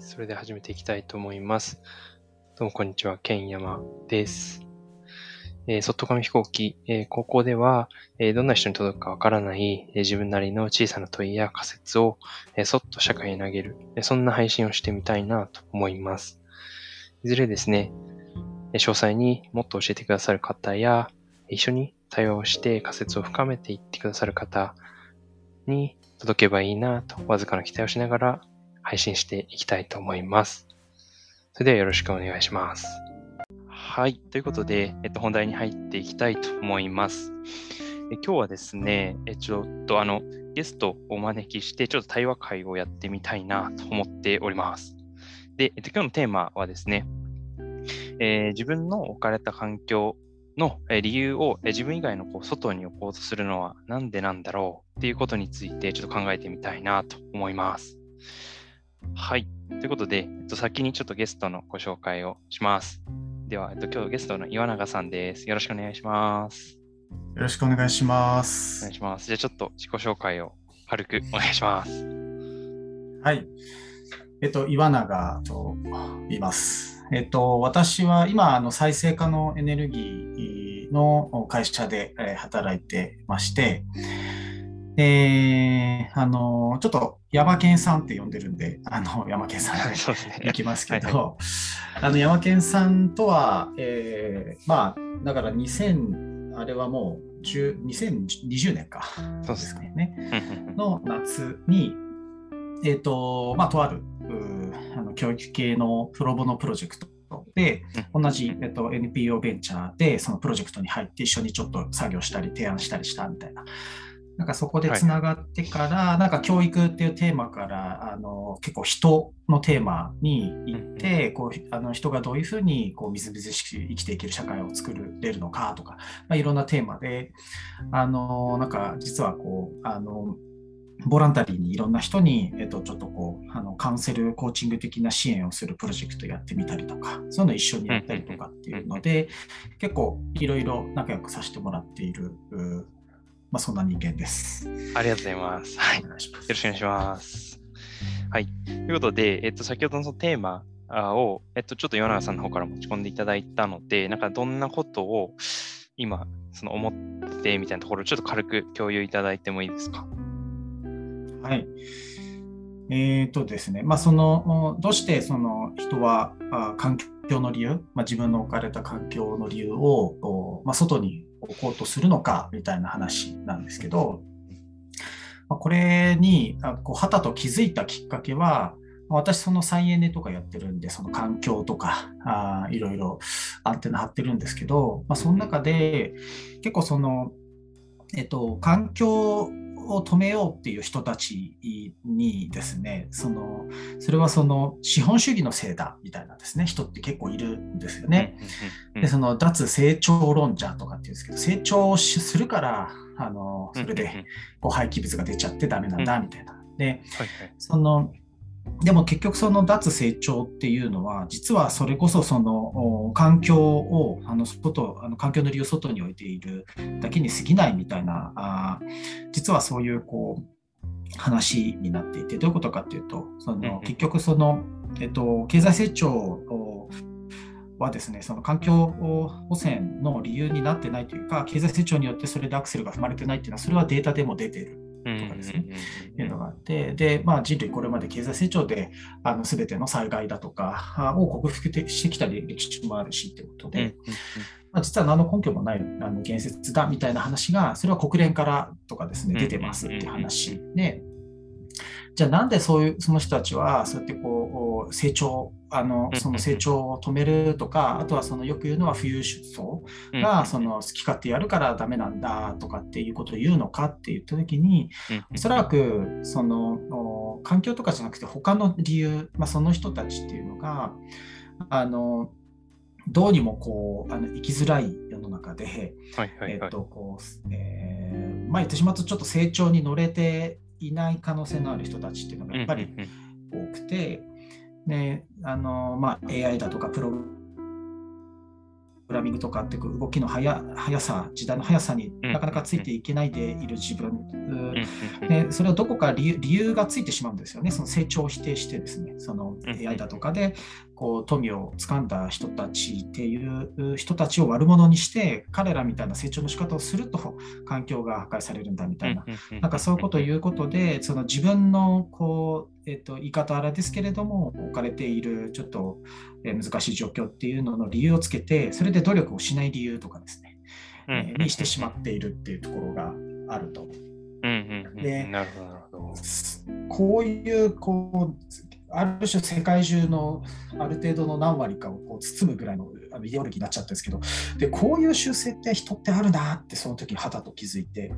それで始めていきたいと思います。どうもこんにちは、ケンヤマです。えー、外紙飛行機、えー、高校では、えー、どんな人に届くかわからない、え、自分なりの小さな問いや仮説を、え、そっと社会に投げる、え、そんな配信をしてみたいなと思います。いずれですね、え、詳細にもっと教えてくださる方や、一緒に対話をして仮説を深めていってくださる方に届けばいいなと、わずかな期待をしながら配信していきたいと思います。それではよろしくお願いします。はい。ということで、えっと、本題に入っていきたいと思います。え今日はですね、えちょっとあの、ゲストをお招きして、ちょっと対話会をやってみたいなと思っております。で、えっと、今日のテーマはですね、えー、自分の置かれた環境の理由を自分以外のこう外に置こうとするのは何でなんだろうっていうことについてちょっと考えてみたいなと思います。はい。ということで、えっと、先にちょっとゲストのご紹介をします。では、えっと、今日ゲストの岩永さんです。よろしくお願いします。よろしくお願いします。お願いします。じゃあちょっと自己紹介を軽くお願いします。はい。えっと、岩永と言います。えっと、私は今、あの再生可能エネルギーの会社で働いてまして、えー、あの、ちょっと山県さんって呼んでるんで、あの、山県さん。で行きますけど、はい。はい、あの、山県さんとは、えー、まあ、だから2000、あれはもう2020年か。そうですね。ね。の夏に、えっ、ー、と、まあ、とある、あの教育系のプロボノプロジェクトで、同じ、えっと、NPO ベンチャーでそのプロジェクトに入って一緒にちょっと作業したり提案したりしたみたいななんかそこでつながってから、はい、なんか教育っていうテーマからあの結構人のテーマに行って、うん、こうあの人がどういうふうにこうみずみずしく生きていける社会を作れるのかとか、まあ、いろんなテーマであのなんか実はこうあのボランタリーにいろんな人に、えっと、ちょっとこうあのカウンセルコーチング的な支援をするプロジェクトやってみたりとかそういうの一緒にやったりとかっていうので、結構いろいろ仲良くさせてもらっているまあ、そんな人間です。ありがとうございます。はい。よろしくお願いします。はい。ということで、えっと、先ほどのそのテーマを、えっと、ちょっと岩永さんの方から持ち込んでいただいたので、なんかどんなことを今、その思ってみたいなところをちょっと軽く共有いただいてもいいですか？はい。えっ、ー、とですね、まあ、その、どうしてその人はあ環境の理由、まあ、自分の置かれた環境の理由を、まあ、外に置こうとするのかみたいな話なんですけど、これにこうはたと気づいたきっかけは、私その再エネとかやってるんで、その環境とかあいろいろアンテナ張ってるんですけど、まあ、その中で結構その、えっと、環境を止めようっていう人たちにですね、そのそれはその資本主義のせいだみたいなですね、人って結構いるんですよね。で、その脱成長論者とかっていうんですけど、成長するから、あのそれでこう廃棄物が出ちゃってダメなんだみたいな。で、そのでも結局その脱成長っていうのは実はそれこそその環境をあの外あの環境の理由を外に置いているだけに過ぎないみたいなあ実はそういうこう話になっていてどういうことかっていうとその結局その、えっと、経済成長はですねその環境汚染の理由になってないというか経済成長によってそれでアクセルが踏まれてないっていうのはそれはデータでも出てるとかですね、いうのがあって、で、まあ、人類これまで経済成長であの全ての災害だとかを克服してきた歴史もあるしということで、まあ、実は何の根拠もないあの言説だみたいな話が、それは国連からとかですね、出てますって話で、じゃあなんでそういうその人たちはそうやってこう成長あのその成長を止めるとかあとはそのよく言うのは富裕層がその好き勝手やるからダメなんだとかっていうことを言うのかって言った時におそらくその環境とかじゃなくて他の理由、まあ、その人たちっていうのがあのどうにもこうあの生きづらい世の中で、えっとこうえまあ言ってしまうとちょっと成長に乗れていない可能性のある人たちっていうのがやっぱり多くて、であのまあ、AI だとかプログラミングとかって動きの速速さ、時代の速さになかなかついていけないでいる自分、でそれはどこか理由理由がついてしまうんですよね、その成長を否定してですね、その AI だとかでこう富をつかんだ人たちっていう人たちを悪者にして、彼らみたいな成長の仕方をすると環境が破壊されるんだみたいな、なんかそういうことを言うことで、その自分のこう、えっと、言い方あれですけれども、置かれているちょっと難しい状況っていうのの理由をつけて、それで努力をしない理由とかですね、えにしてしまっているっていうところがあると。こういうこうある種世界中のある程度の何割かをこう包むぐらいのあのイデオロギーになっちゃったんですけどでこういう習性って人ってあるなってその時に肌と気づいて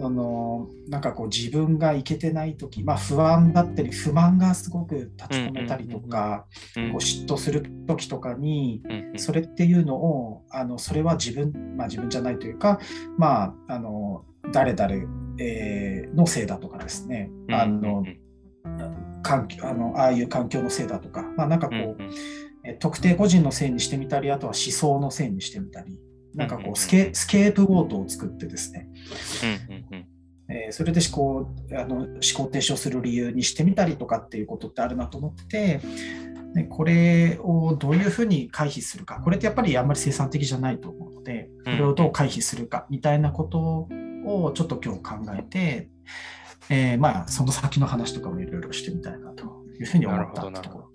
そのなんかこう自分がいけてない時、まあ、不安だったり不満がすごく立ち込めたりとかこう嫉妬する時とかにそれっていうのをあのそれは自分、まあ、自分じゃないというかまああの誰々、えー、のせいだとかですね。あの、環境あのああいう環境のせいだとか、まあ、なんかこう、うんうん、特定個人のせいにしてみたりあとは思想のせいにしてみたりなんかこうスケ,、スケープゴートを作ってですね、うんうんえー、それで思考あの思考停止をする理由にしてみたりとかっていうことってあるなと思ってでこれをどういうふうに回避するか。これってやっぱりあんまり生産的じゃないと思うのでこれをどう回避するかみたいなことをちょっと今日考えて、えー、まあ、その先の話とかもいろいろしてみたいなというふうに思ったところ。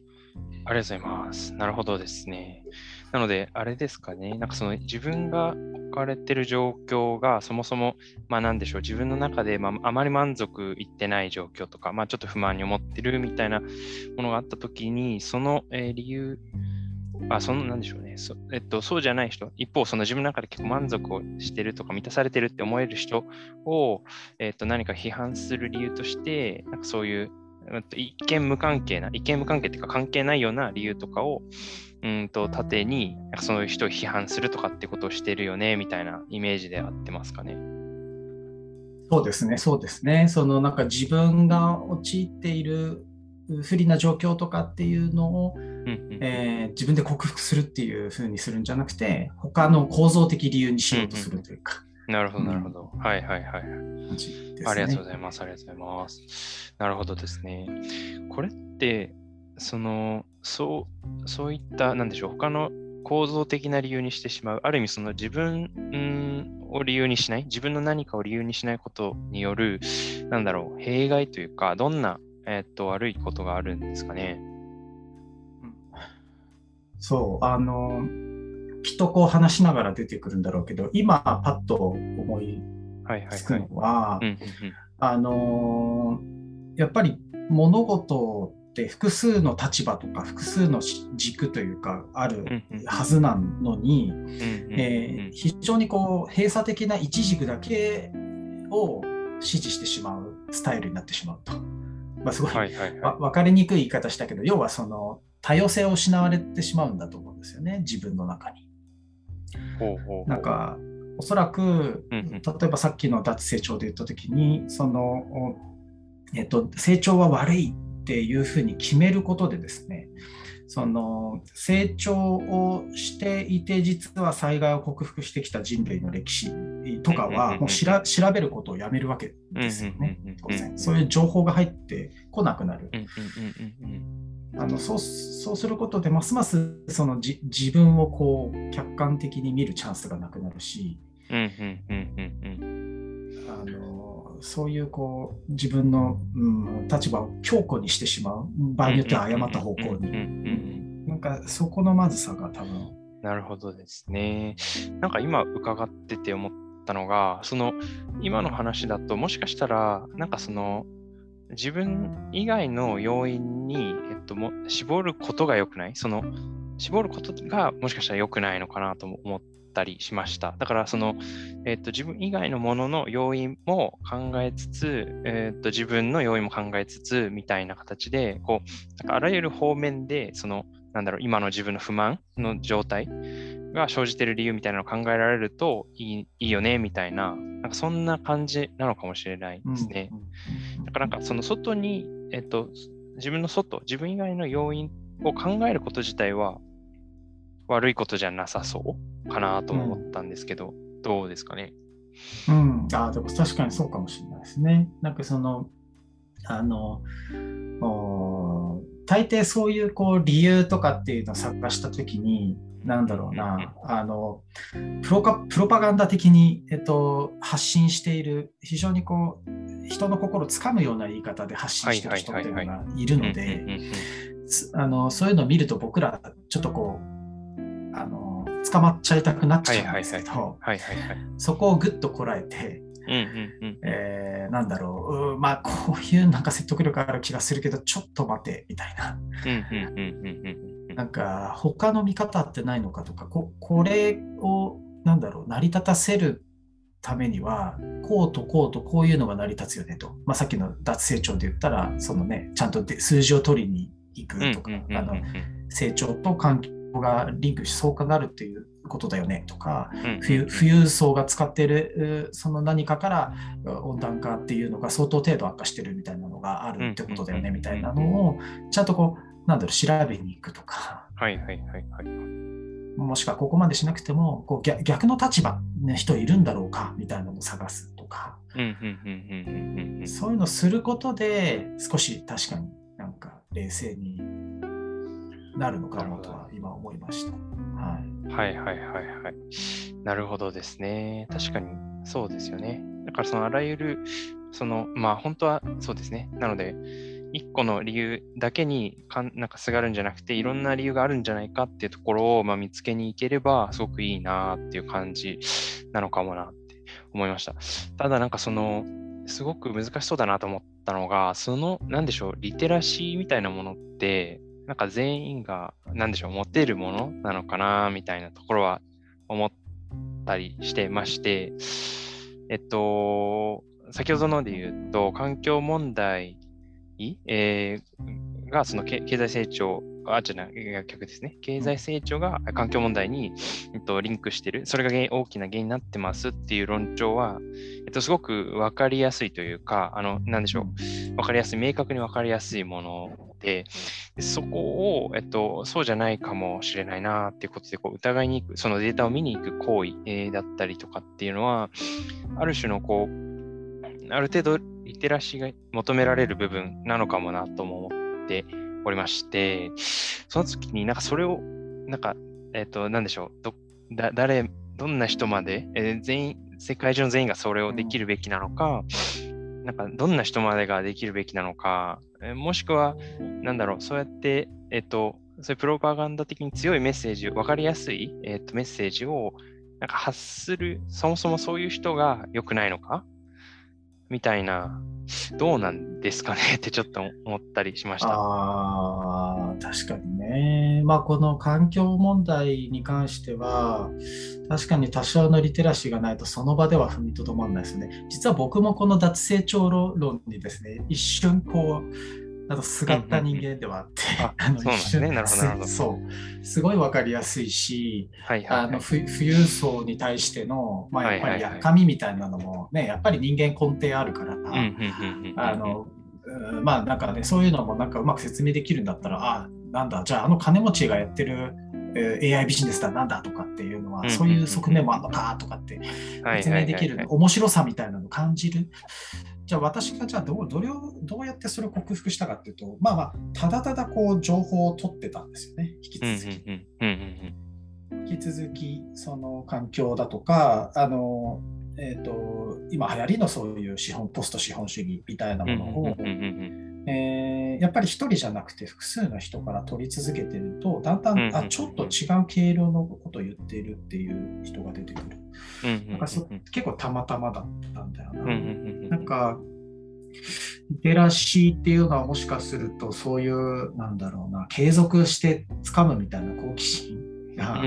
ありがとうございます。なるほどですね。なので、あれですかね、なんかその自分が置かれてる状況がそもそも、まあなんでしょう、自分の中で、まあ、あまり満足いってない状況とか、まあちょっと不満に思ってるみたいなものがあったときに、その、えー、理由、あ、その、なんでしょうね。そ,、えっと、そうじゃない人、一方、その自分の中で結構満足をしてるとか、満たされてるって思える人を、えっと、何か批判する理由として、なんかそういう、一見無関係な、一見無関係っていうか関係ないような理由とかを、うんと縦にそういう人を批判するとかってことをしてるよねみたいなイメージで合ってますかね。そうですね、そうですね。そのなんか自分が陥っている不利な状況とかっていうのを、えー、自分で克服するっていうふうにするんじゃなくて他の構造的理由にしようとするというか。なるほど、なるほど。はいはいはい。ありがとうございます。ありがとうございます。なるほどですね。これって、その、そう、そういった、なんでしょう、他の構造的な理由にしてしまう、ある意味その自分を理由にしない、自分の何かを理由にしないことによる、なんだろう、弊害というか、どんなえっと、悪いことがあるんですかね？そう、あの、きっとこう話しながら出てくるんだろうけど、今パッと思いつくのは、あの、やっぱり物事って複数の立場とか複数の軸というかあるはずなのに、え非常にこう閉鎖的な一軸だけを支持してしまうスタイルになってしまうと。まあ、すごい,、はいはいはい、分かりにくい言い方したけど要はその多様性を失われてしまうんだと思うんですよね自分の中に。ほうほうなんかおそらく、例えばさっきの脱成長で言った時にその、えっと、成長は悪いっていうふうに決めることでですねその成長をしていて実は災害を克服してきた人類の歴史とかはもう調べることをやめるわけですよね。当然そういう情報が入ってこなくなる。あのそうそうすることでますますそのじ自分をこう客観的に見るチャンスがなくなるし、そういうこう自分の、うん、立場を強固にしてしまう場合によっては誤った方向に。なんかそこのまずさが多分。なるほどですね。なんか今伺ってて思ったのが、その今の話だともしかしたら、なんかその自分以外の要因に、えっと、も絞ることが良くない？その絞ることがもしかしたら良くないのかなと思ったりしました。だからその、えっと、自分以外のものの要因も考えつつ、えっと、自分の要因も考えつつみたいな形でこうなんかあらゆる方面でそのなんだろう今の自分の不満の状態が生じている理由みたいなのを考えられるといいいいよねみたいななんかそんな感じなのかもしれないですね。だからなんかその外に、えっと、自分の外自分以外の要因を考えること自体は悪いことじゃなさそうかなと思ったんですけど、どうですかね？うん、あでも確かにそうかもしれないですね。なんかその、あの、お大抵そういうこう理由とかっていうのを探したときに、なんだろうな、あのプロカプロパガンダ的に、えっと、発信している、非常にこう、人の心をつかむような言い方で発信している人っていうのがいるので、あのそういうのを見ると僕ら、ちょっとこう、あの捕まっちゃいたくなっちゃうんですけど、そこをぐっとこらえて、えー、なんだろう、まあ、こういうなんか説得力ある気がするけど、ちょっと待て、みたいな。なんか、他の見方ってないのかとか、ここれを、なんだろう、成り立たせるためには、こうとこうとこういうのが成り立つよねと。まあ、さっきの脱成長で言ったら、そのね、ちゃんと数字を取りに行くとか、あの成長と環境がリンクし相関があるっていうことだよねとか、富裕層が使っているその何かから温暖化っていうのが相当程度悪化してるみたいなのがあるってことだよねみたいなのをちゃんとこうなんだろう調べに行くとか、はいはいはいはい、もしくはここまでしなくてもこう逆の立場の人いるんだろうかみたいなのを探すとか。そういうのをすることで少し確かになんか冷静になるのかなとは今思いました。はい、はいはいはいはい。なるほどですね。確かにそうですよね。だからそのあらゆる、そのまあ本当はそうですね。なので、一個の理由だけにかんなんかすがるんじゃなくて、いろんな理由があるんじゃないかっていうところを、まあ、見つけに行ければ、すごくいいなっていう感じなのかもなって思いました。ただなんかその、すごく難しそうだなと思ったのが、その、なんでしょう、リテラシーみたいなものって、なんか全員が、何でしょう、持てるものなのかな、みたいなところは思ったりしてまして、えっと、先ほどので言うと、環境問題、えー、がその経済成長あ、じゃない、逆ですね。経済成長が環境問題に、えっと、リンクしてる、それが大きな原因になってますっていう論調は、えっと、すごく分かりやすいというか、あの、なんでしょう、分かりやすい、明確に分かりやすいもので、そこを、えっと、そうじゃないかもしれないなっていうことで、こう疑いに行く、そのデータを見に行く行為、えー、だったりとかっていうのは、ある種のこう、ある程度リテラシーが求められる部分なのかもなとも思っておりまして、その時になんかそれを、なんか、えっ、ー、と、なんでしょう、ど、だ、誰、どんな人まで、えー、全員、世界中の全員がそれをできるべきなのか、なんか、どんな人までができるべきなのか、えー、もしくは、なんだろう、そうやって、えっ、ー、と、そういうプロパガンダ的に強いメッセージ、わかりやすい、えっとメッセージをなんか発する、そもそもそういう人が良くないのかみたいな、どうなんですかね？ってちょっと思ったりしました。ああ、確かにね。まあ、この環境問題に関しては、確かに多少のリテラシーがないとその場では踏みとどまらないですね。実は僕もこの脱成長論にですね、一瞬こう、あとすがった人間ではあって、あの一瞬、ね、そう。すごい分かりやすいし、はいはいはい、あの富裕層に対しての、まあ、やっぱりやっかみみたいなのもね、やっぱり人間根底あるから、あのまあなんかねそういうのもなんかうまく説明できるんだったらあなんだじゃああの金持ちがやってる AI ビジネスだなんだとかっていうのは、そういう側面もあるのかとかって説明できる面白さみたいなのを感じるじゃあ私がじゃあどうどれをどうやってそれを克服したかっていうと、まあまあ、ただただこう情報を取ってたんですよね、引き続き。引き続き、その環境だとか、あの、えーと、今流行りのそういう資本ポスト資本主義みたいなものを、えー、やっぱり一人じゃなくて複数の人から取り続けてるとだんだん、あちょっと違う経路のことを言っているっていう人が出てくる。なんかそ結構たまたまだったんだよな。なんかリテラシーっていうのはもしかするとそういうなんだろうな継続して掴むみたいな好奇心がやっ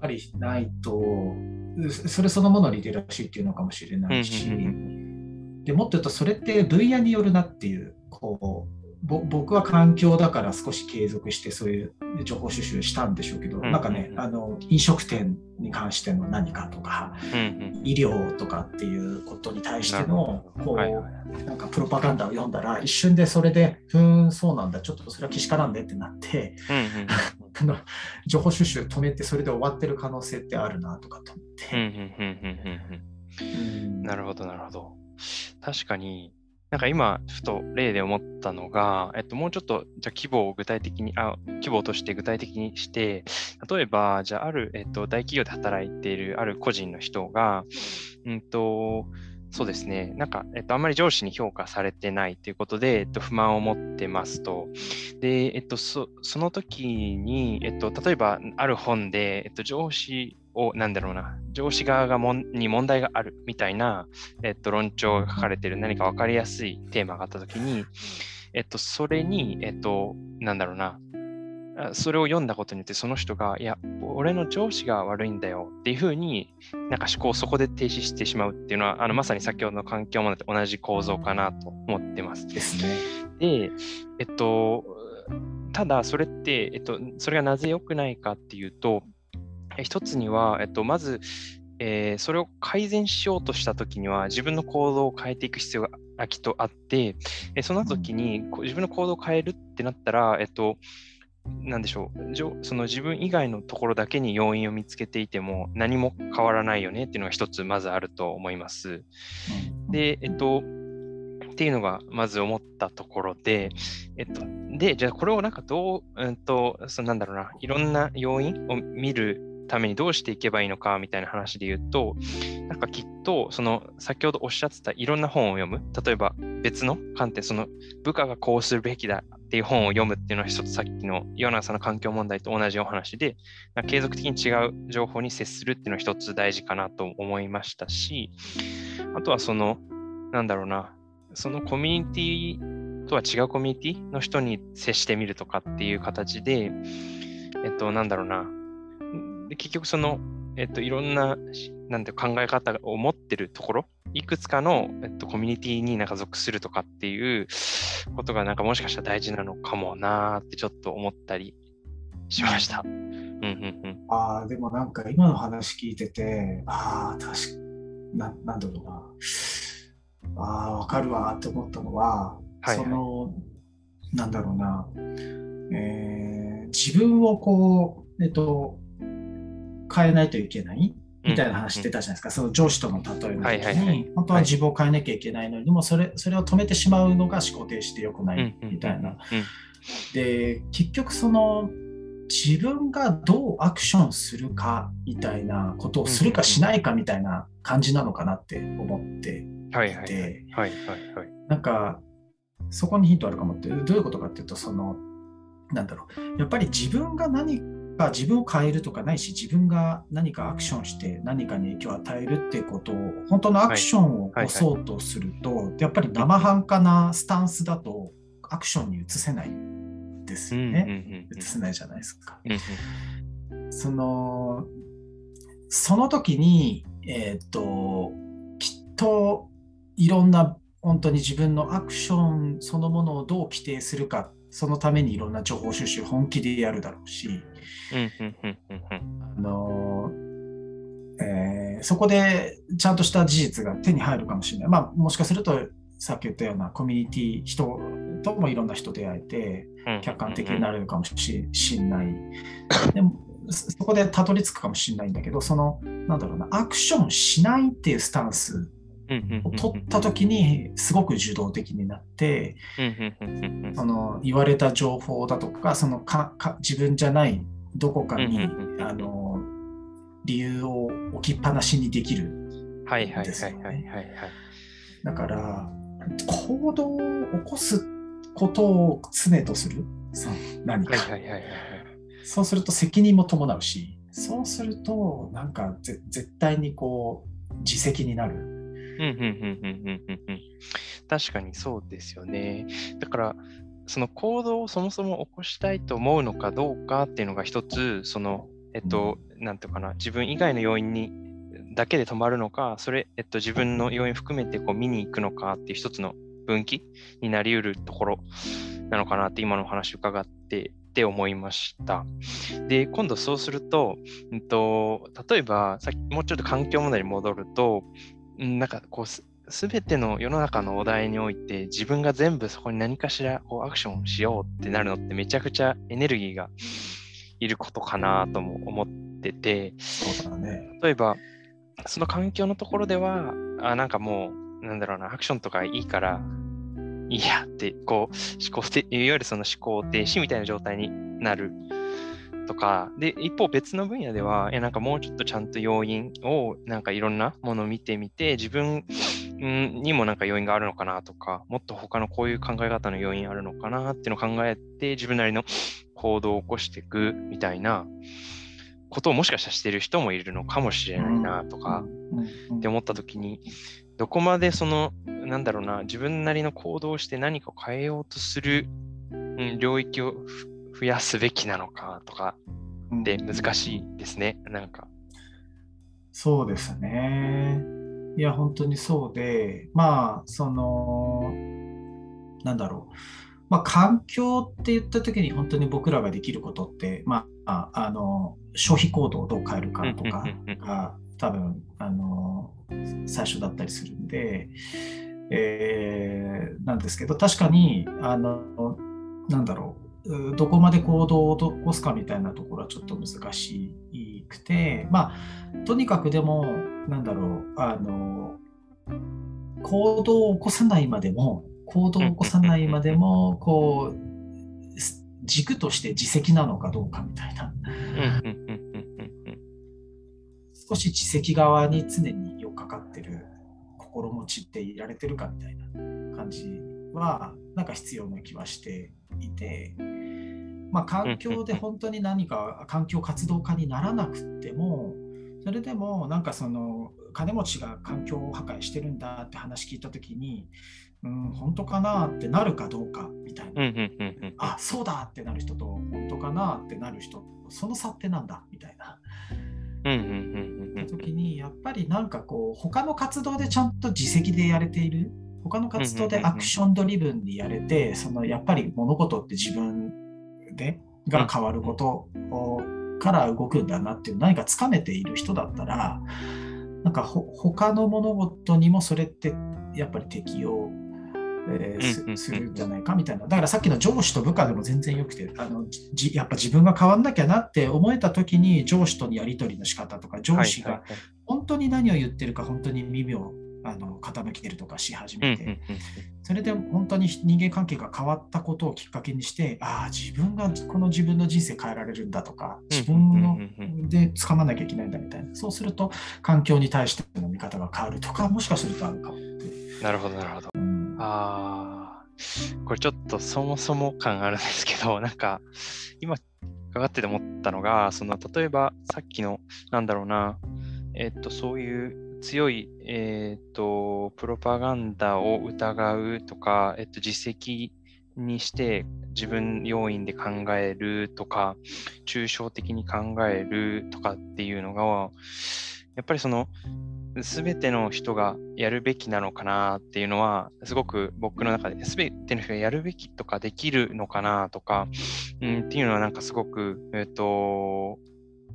ぱりないとそれそのものリテラシーっていうのかもしれないしでもっと言うとそれって分野によるなっていうこう僕は環境だから少し継続してそういう情報収集したんでしょうけど、うんうん、なんかねあの飲食店に関しての何かとか、うんうん、医療とかっていうことに対してのこう、はいはい、なんかプロパガンダを読んだら一瞬でそれで「ふーんそうなんだ。ちょっとそれはけしからんで」ってなって、うんうん、情報収集止めてそれで終わってる可能性ってあるなとかと思って。なるほどなるほど。確かになんか今、ふと例で思ったのが、えっと、もうちょっと、じゃ規模を具体的に、あ、規模として具体的にして、例えば、じゃあ、ある、えっと、大企業で働いているある個人の人が、うんと、そうですね。なんか、えっと、あんまり上司に評価されてないということで、えっと、不満を持ってますと。で、えっと、そその時に、えっと、例えば、ある本で、えっと、上司を、なんだろうな、上司側がもんに問題があるみたいな、えっと、論調が書かれている何か分かりやすいテーマがあったときに、えっと、それに、えっと、なんだろうな、それを読んだことによってその人が、いや、俺の上司が悪いんだよっていうふうに、なんか思考をそこで停止してしまうっていうのは、あのまさに先ほどの環境問題と同じ構造かなと思ってます。ですね。で、えっと、ただそれって、えっと、それがなぜ良くないかっていうと、一つには、えっと、まず、えー、それを改善しようとしたときには、自分の行動を変えていく必要がきっとあって、えその時に自分の行動を変えるってなったら、えっと、なんでしょう、その自分以外のところだけに要因を見つけていても何も変わらないよねっていうのが一つまずあると思います。で、えっと、っていうのがまず思ったところで、えっと、で、じゃあこれをなんかどう、うんと、そなんだろうな、いろんな要因を見るためにどうしていけばいいのかみたいな話で言うと、なんかきっと、その先ほどおっしゃってたいろんな本を読む、例えば別の観点、その部下がこうするべきだっていう本を読むっていうのは一つさっきの岩永さんの環境問題と同じお話で、継続的に違う情報に接するっていうのは一つ大事かなと思いましたし、あとはその、なんだろうな、そのコミュニティとは違うコミュニティの人に接してみるとかっていう形で、えっと、なんだろうな、で結局その、えっと、いろんななんて考え方を持ってるところ、いくつかの、えっと、コミュニティになんか属するとかっていうことがなんかもしかしたら大事なのかもなーってちょっと思ったりしました。うんうんうん、ああ、でもなんか今の話聞いてて、ああ、確かな、なんだろうな。ああ、わかるわって思ったのは、はいはい、その、なんだろうな、えー、自分をこう、えっと、変えないといけない？みたいな話してたじゃないですか、その上司との例えの時に、本当は自分を変えなきゃいけないのに、でもそれそれを止めてしまうのが思考停止でよくない。みたいな。で、結局その自分がどうアクションするかみたいなことをするかしないかみたいな感じなのかなって思っていて、なんかそこにヒントあるかもって、どういうことかっていうと、その、なんだろう、やっぱり自分が何が自分を変えるとかないし、自分が何かアクションして何かに影響を与えるっていうことを、本当のアクションを起こそうとすると、やっぱり生半可なスタンスだとアクションに移せないですよね。移せないじゃないですか。その、その時に、えっ、と、きっといろんな本当に自分のアクションそのものをどう規定するかそのためにいろんな情報収集本気でやるだろうし、あのえー、そこでちゃんとした事実が手に入るかもしれない。まあ、もしかするとさっき言ったようなコミュニティ人ともいろんな人出会えて客観的になれるかもしれない。でもそこでたどり着くかもしれないんだけど、その、なんだろうな、アクションしないっていうスタンスを取った時にすごく受動的になってその言われた情報だとかそのかか自分じゃないどこかにあの理由を置きっぱなしにできるんですよね。だから行動を起こすことを常とする。何か、そうすると責任も伴うしそうするとなんか絶対にこう自責になるうんうんうんうんうんうん。確かにそうですよね。だから、その行動をそもそも起こしたいと思うのかどうかっていうのが一つ、その、えっと、なんていうかな、自分以外の要因にだけで止まるのか、それ、えっと、自分の要因含めてこう見に行くのかっていう一つの分岐になりうるところなのかなって今のお話伺ってって思いました。で、今度そうすると、うんと、例えばさっきもうちょっと環境問題に戻ると、なんかこうすべての世の中のお題において自分が全部そこに何かしらこうアクションしようってなるのってめちゃくちゃエネルギーがいることかなとも思ってて、そうだね、例えばその環境のところではあなんかもうなんだろうなアクションとかいいからいいやってこう思考いわゆるその思考停止みたいな状態になるとか、で、一方別の分野では、え、なんかもうちょっとちゃんと要因を、なんかいろんなものを見てみて、自分にもなんか要因があるのかなとか、もっと他のこういう考え方の要因あるのかなっていうのを考えて、自分なりの 行動を起こしていくみたいなことをもしかしたらしてる人もいるのかもしれないなとか、って思った時に、どこまでその、なんだろうな、自分なりの行動をして何かを変えようとする、うん、領域を増やすべきなのかとかって難しいですね、なんか。そうですね。いや、本当にそうで、まあ、その、なんだろう。まあ、環境って言った時に本当に僕らができることって、まあ、あの消費行動をどう変えるかとかが多分あの最初だったりするんで、えー、なんですけど確かにあのなんだろうどこまで行動を起こすかみたいなところはちょっと難しくてまあとにかくでもなんだろうあの行動を起こさないまでも行動を起こさないまでも こう軸として自責なのかどうかみたいな。少し自責側に常に寄っかかってる心持ちっていられてるかみたいな感じはなんか必要な気はしていて、まあ、環境で本当に何か環境活動家にならなくてもそれでもなんかその金持ちが環境を破壊してるんだって話聞いた時にうん本当かなってなるかどうかみたいな、あそうだってなる人と本当かなってなる人その差ってなんだみたいな。時にやっぱりなんかこう他の活動でちゃんと自責でやれている他の活動でアクションドリブンにやれてそのやっぱり物事って自分でが変わることから動くんだなっていう何かつかめている人だったらなんか他の物事にもそれってやっぱり適用えー、するんじゃないかみたいな。だからさっきの上司と部下でも全然よくて、あのじやっぱ自分が変わんなきゃなって思えた時に上司とのやり取りの仕方とか、上司が本当に何を言ってるか本当に耳をあの傾けるとかし始めて、それで本当に人間関係が変わったことをきっかけにして、ああ、自分がこの自分の人生変えられるんだとか、自分ので掴まなきゃいけないんだみたいな、そうすると環境に対しての見方が変わるとか、もしかするとあるかもなるほど、なるほど。ああ、これちょっとそもそも感あるんですけど、なんか今かかってて思ったのが、その例えばさっきの、なんだろうな、えっと、そういう強い、えっと、プロパガンダを疑うとか、えっと、実績にして自分要因で考えるとか、抽象的に考えるとかっていうのが、やっぱりその全ての人がやるべきなのかなっていうのは、すごく僕の中で、全ての人がやるべきとかできるのかなとか、うん、っていうのはなんかすごく、えっ、ー、と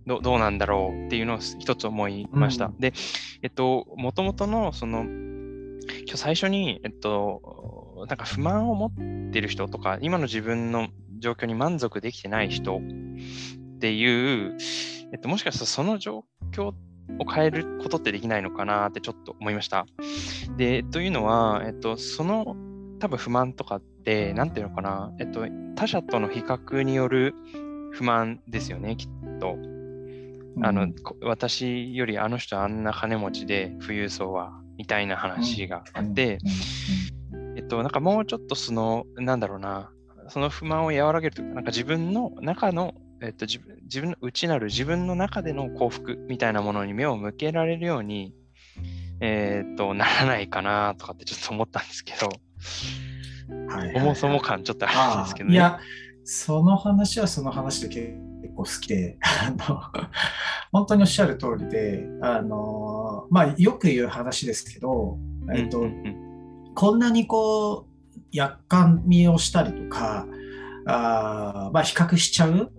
ど、どうなんだろうっていうのを一つ思いました。うん、で、えっと、もともとの、その、今日最初に、えっと、なんか不満を持ってる人とか、今の自分の状況に満足できてない人っていう、えっと、もしかしたらその状況を変えることってできないのかなってちょっと思いました。で、というのは、えっと、その多分不満とかって、なんていうのかな、えっと、他者との比較による不満ですよね、きっと。あの、うん、私よりあの人あんな金持ちで富裕層はみたいな話があって、えっと、なんかもうちょっとその、なんだろうな、その不満を和らげるというか、なんか自分の中のえっと、自分自分の内なる自分の中での幸福みたいなものに目を向けられるように、えー、っとならないかなとかってちょっと思ったんですけど、はい、そもそも感ちょっとあるんですけどね。いや、その話はその話で結構好きで、あの本当におっしゃる通りで、あのまあ、よく言う話ですけど、えっと、こんなにこうやっかみをしたりとか、あまあ、比較しちゃう。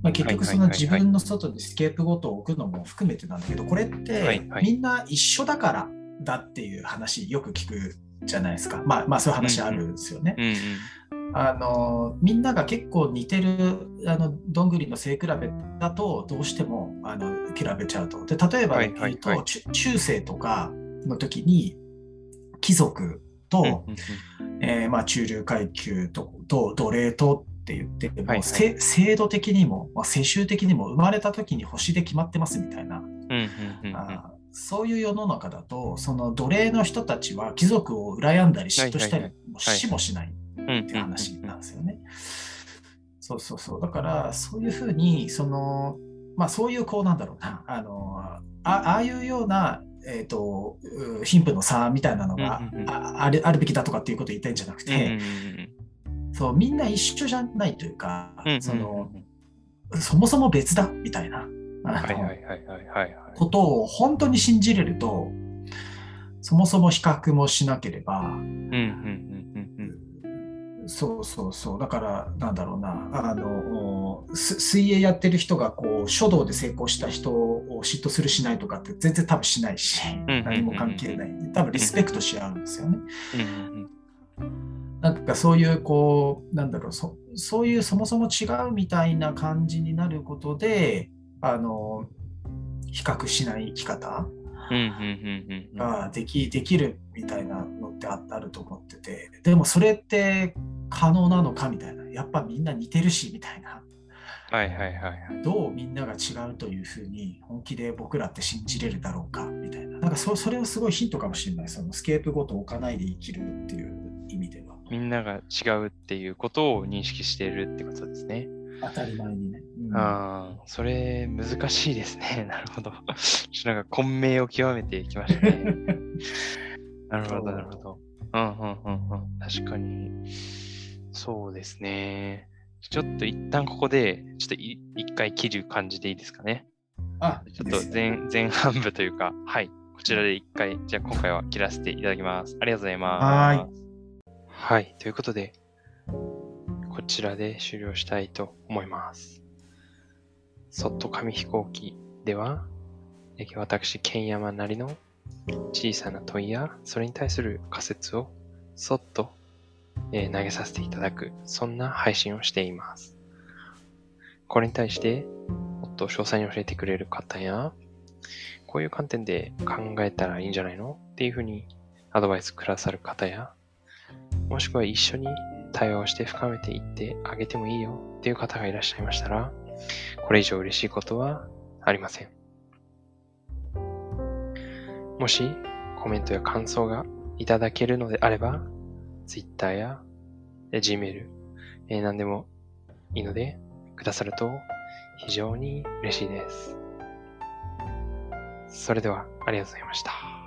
まあ、結局その自分の外にスケープごとを置くのも含めてなんだけど、これってみんな一緒だからだっていう話よく聞くじゃないですか。まあ、まあそういう話あるんですよね。あのみんなが結構似てるあのどんぐりの背比べだとどうしてもあの比べちゃうと。で例えばと、中世とかの時に貴族と、えー、まあ、中流階級とと奴隷とって言って、もう制度的にも、まあ、世襲的にも生まれた時に星で決まってますみたいな。そういう世の中だと、その奴隷の人たちは貴族を羨んだり嫉妬したりしもしないっていう話なんですよね。そうそうそう。だから、そういうふうに、その、まあそういうこうなんだろうな、あの、あああいうようなえーと、貧富の差みたいなのがあるあるべきだとかっていうことを言いたいんじゃなくて、そうみんな一緒じゃないというか、そのそもそも別だみたいなことを本当に信じれるとそもそも比較もしなければ、そうそうそう。だから、なんだろうな、あの、水泳やってる人が、こう、書道で成功した人を嫉妬するしないとかって全然多分しないし、何も関係ない。多分リスペクトし合うんですよね。なんかそういう、こう、なんだろうそ、そういうそもそも違うみたいな感じになることで、あの、比較しない生き方ができできるみたいなのってあると思っててでもそれって可能なのかみたいなやっぱみんな似てるしみたいな。はいはいはいはい、どうみんなが違うというふうに本気で僕らって信じれるだろうかみたいななんかそそれはすごいヒントかもしれないそのスケープごと置かないで生きるっていう意味ではみんなが違うっていうことを認識しているってことですね当たり前にね。うん、ああ、それ難しいですね。なるほど。なんか混迷を極めてきましたね。なるほど、なるほど。うんうんうんうん。確かに。そうですね。ちょっと一旦ここで、ちょっと一回切る感じでいいですかね。あ、ちょっと前前半部というか、はい。こちらで一回、じゃあ今回は切らせていただきます。ありがとうございます。はい。はい。ということで、こちらで終了したいと思います。そっと紙飛行機では、私、剣山なりの小さな問いや、それに対する仮説をそっと、えー、投げさせていただく、そんな配信をしています。これに対して、もっと詳細に教えてくれる方や、こういう観点で考えたらいいんじゃないの？っていうふうにアドバイスくださる方や、もしくは一緒に対話をして深めていってあげてもいいよっていう方がいらっしゃいましたら、これ以上嬉しいことはありません。もしコメントや感想がいただけるのであれば、Twitter や Gmail、えー、何でもいいのでくださると非常に嬉しいです。それではありがとうございました。